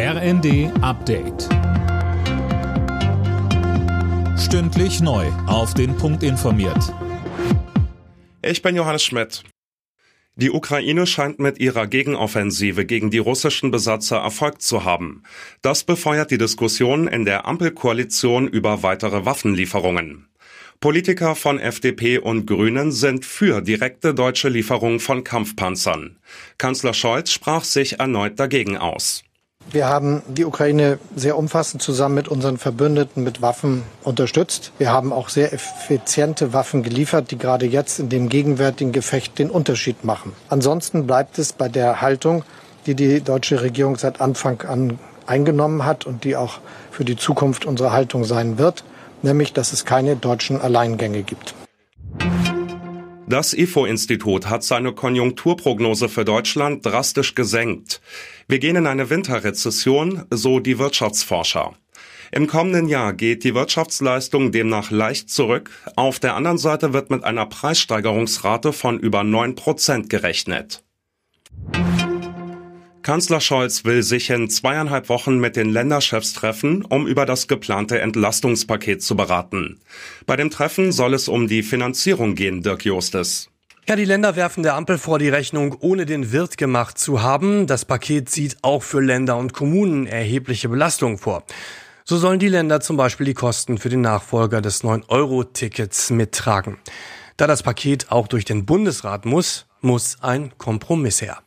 RND Update. Stündlich neu. Auf den Punkt informiert. Ich bin Johannes Schmidt. Die Ukraine scheint mit ihrer Gegenoffensive gegen die russischen Besatzer Erfolg zu haben. Das befeuert die Diskussion in der Ampelkoalition über weitere Waffenlieferungen. Politiker von FDP und Grünen sind für direkte deutsche Lieferungen von Kampfpanzern. Kanzler Scholz sprach sich erneut dagegen aus. Wir haben die Ukraine sehr umfassend zusammen mit unseren Verbündeten mit Waffen unterstützt. Wir haben auch sehr effiziente Waffen geliefert, die gerade jetzt in dem gegenwärtigen Gefecht den Unterschied machen. Ansonsten bleibt es bei der Haltung, die die deutsche Regierung seit Anfang an eingenommen hat und die auch für die Zukunft unsere Haltung sein wird, nämlich dass es keine deutschen Alleingänge gibt. Das IFO-Institut hat seine Konjunkturprognose für Deutschland drastisch gesenkt. Wir gehen in eine Winterrezession, so die Wirtschaftsforscher. Im kommenden Jahr geht die Wirtschaftsleistung demnach leicht zurück. Auf der anderen Seite wird mit einer Preissteigerungsrate von über 9 Prozent gerechnet. Kanzler Scholz will sich in zweieinhalb Wochen mit den Länderchefs treffen, um über das geplante Entlastungspaket zu beraten. Bei dem Treffen soll es um die Finanzierung gehen, Dirk Justes. Ja, die Länder werfen der Ampel vor, die Rechnung ohne den Wirt gemacht zu haben. Das Paket sieht auch für Länder und Kommunen erhebliche Belastungen vor. So sollen die Länder zum Beispiel die Kosten für den Nachfolger des 9-Euro-Tickets mittragen. Da das Paket auch durch den Bundesrat muss, muss ein Kompromiss her.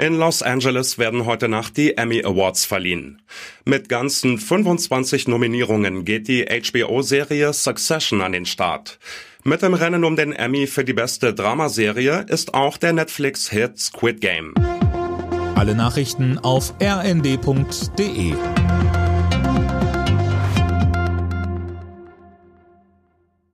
In Los Angeles werden heute Nacht die Emmy Awards verliehen. Mit ganzen 25 Nominierungen geht die HBO-Serie Succession an den Start. Mit dem Rennen um den Emmy für die beste Dramaserie ist auch der Netflix-Hit Squid Game. Alle Nachrichten auf rnd.de